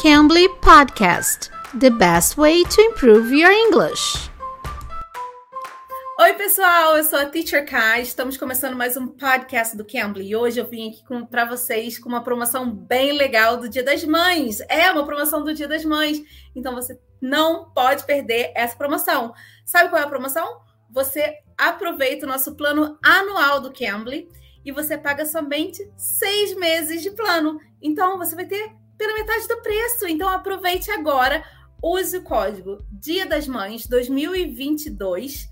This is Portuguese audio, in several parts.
Cambly Podcast The best way to improve your English. Oi, pessoal, eu sou a Teacher Kai. Estamos começando mais um podcast do Cambly. E hoje eu vim aqui para vocês com uma promoção bem legal do Dia das Mães. É uma promoção do Dia das Mães. Então você não pode perder essa promoção. Sabe qual é a promoção? Você aproveita o nosso plano anual do Cambly e você paga somente seis meses de plano. Então você vai ter pela metade do preço. Então aproveite agora, use o código Dia das Mães 2022.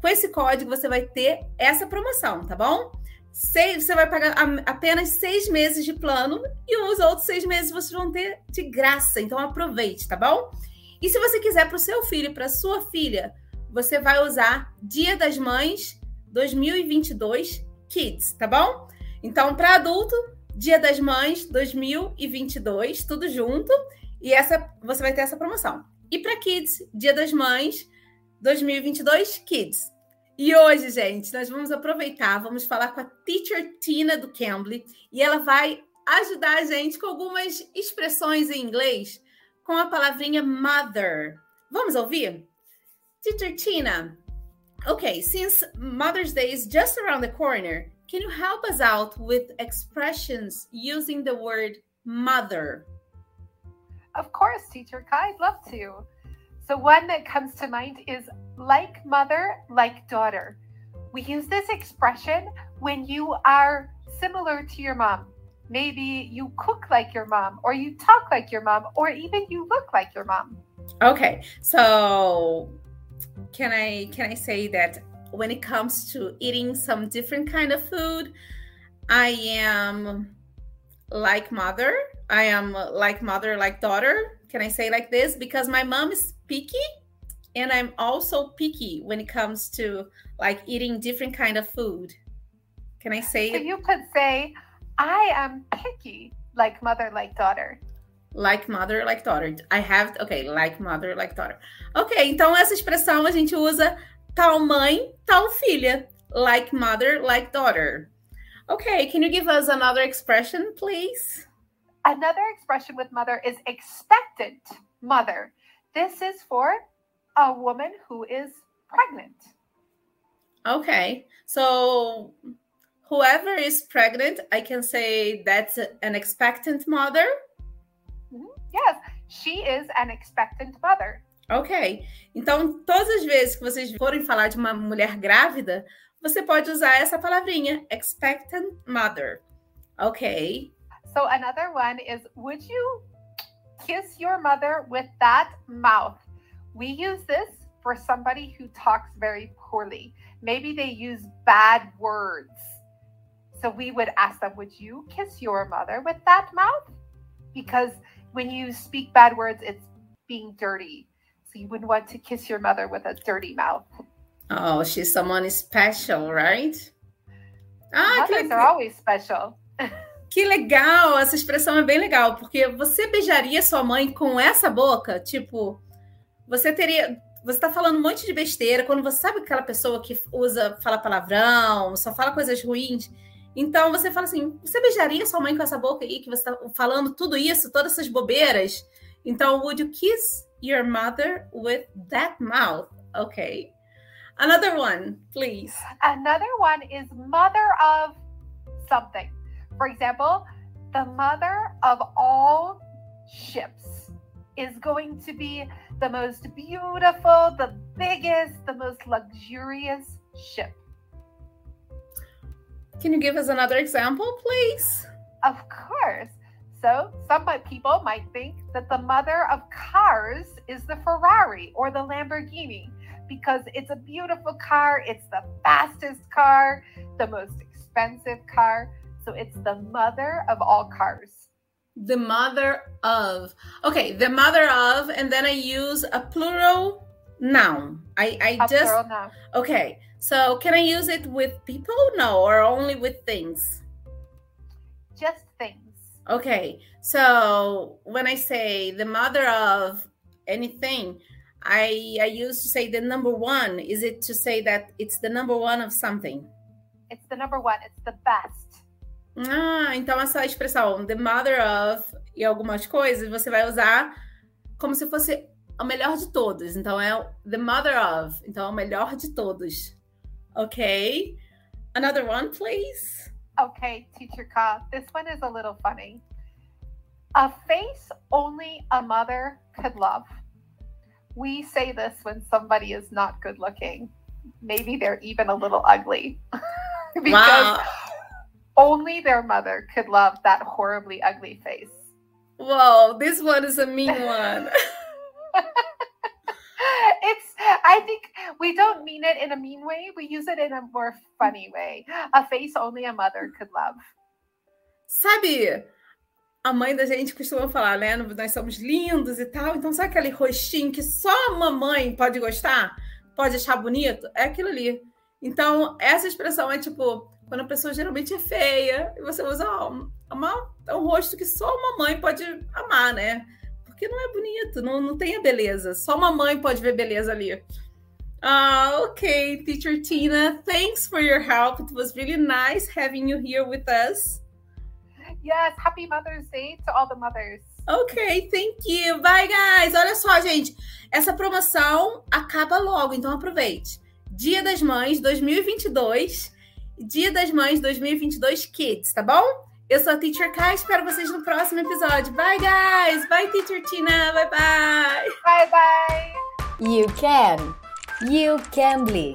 Com esse código você vai ter essa promoção, tá bom? Seis, você vai pagar apenas seis meses de plano e os outros seis meses vocês vão ter de graça. Então aproveite, tá bom? E se você quiser para o seu filho, para sua filha, você vai usar Dia das Mães 2022 Kids, tá bom? Então, para adulto, Dia das Mães 2022, tudo junto. E essa você vai ter essa promoção. E para Kids, Dia das Mães 2022 Kids. E hoje, gente, nós vamos aproveitar, vamos falar com a Teacher Tina do Cambly e ela vai ajudar a gente com algumas expressões em inglês com a palavrinha mother. Vamos ouvir? Teacher Tina, okay, since Mother's Day is just around the corner, Can you help us out with expressions using the word mother? Of course, teacher Kai, I'd love to. So, one that comes to mind is like mother, like daughter. We use this expression when you are similar to your mom. Maybe you cook like your mom, or you talk like your mom, or even you look like your mom. Okay, so can I can I say that when it comes to eating some different kind of food i am like mother. I am like mother like daughter. Can i say like this? Because my mom is picky and i'm also picky when it comes to like eating different kind of food. Can i say so you could say i am picky like mother like daughter. Like mother like daughter. I have okay like mother like daughter. Ok então essa expressão a gente usa tal mãe, tal filha. Like mother, like daughter. Okay, can you give us another expression, please? Another expression with mother is expectant mother. This is for a woman who is pregnant. Okay, so whoever is pregnant, I can say that's an expectant mother. Mm-hmm. Yes, she is an expectant mother. Ok. Então, todas as vezes que vocês forem falar de uma mulher grávida, você pode usar essa palavrinha, expectant mother. Ok. So another one is would you kiss your mother with that mouth? We use this for somebody who talks very poorly. Maybe they use bad words. So we would ask them, would you kiss your mother with that mouth? Because when you speak bad words, it's being dirty. So you wouldn't want to kiss your mother with a dirty mouth. Oh, she's someone special, right? Ah, Mothers que are always special. Que legal, essa expressão é bem legal, porque você beijaria sua mãe com essa boca? Tipo, você teria. Você tá falando um monte de besteira, quando você sabe aquela pessoa que usa, fala palavrão, só fala coisas ruins. Então você fala assim: você beijaria sua mãe com essa boca aí, que você tá falando tudo isso, todas essas bobeiras? Então, would you kiss your mother with that mouth. Okay. Another one, please. Another one is mother of something. For example, the mother of all ships is going to be the most beautiful, the biggest, the most luxurious ship. Can you give us another example, please? Of course. So, some people might think that the mother of cars is the Ferrari or the Lamborghini because it's a beautiful car, it's the fastest car, the most expensive car. So, it's the mother of all cars. The mother of. Okay, the mother of, and then I use a plural noun. I, I a just. Okay, so can I use it with people? No, or only with things? Just. Okay, so when I say the mother of anything, I I used to say the number one. Is it to say that it's the number one of something? It's the number one. It's the best. Ah, então essa expressão, the mother of, e algumas coisas, você vai usar como se fosse o melhor de todos. Então é the mother of. Então é o melhor de todos. Ok? Another one, please. Okay, teacher Ka. This one is a little funny. A face only a mother could love. We say this when somebody is not good looking. Maybe they're even a little ugly. because Wow. only their mother could love that horribly ugly face. Whoa, this one is a mean one. I think we don't mean it in a mean way. We use it in a more funny way. A face only a mother could love. Sabe, a mãe da gente costuma falar, né? Nós somos lindos e tal. Então, sabe aquele rostinho que só a mamãe pode gostar? Pode achar bonito? É aquilo ali. Então, essa expressão é tipo, quando a pessoa geralmente é feia, e você usa uma, um rosto que só a mamãe pode amar, né? Porque não é bonito, não, não tem a beleza. Só uma mãe pode ver beleza ali. Ah, ok, Teacher Tina, thanks for your help. It was really nice having you here with us. Yes, happy Mother's Day to all the mothers. Ok, thank you. Bye, guys. Olha só, gente. Essa promoção acaba logo, então aproveite. Dia das Mães 2022. Dia das Mães 2022 Kids, tá bom? Eu sou a Teacher Kai, espero vocês no próximo episódio. Bye, guys. Bye, Teacher Tina. Bye, bye. Bye bye. You can. You can be.